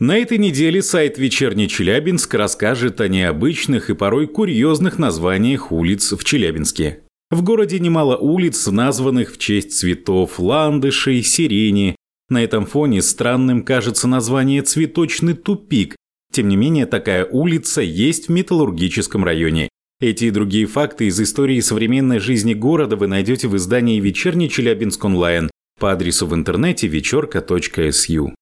На этой неделе сайт «Вечерний Челябинск» расскажет о необычных и порой курьезных названиях улиц в Челябинске. В городе немало улиц, названных в честь цветов ландышей, сирени. На этом фоне странным кажется название «Цветочный тупик». Тем не менее, такая улица есть в металлургическом районе. Эти и другие факты из истории современной жизни города вы найдете в издании «Вечерний Челябинск онлайн» по адресу в интернете вечерка.су.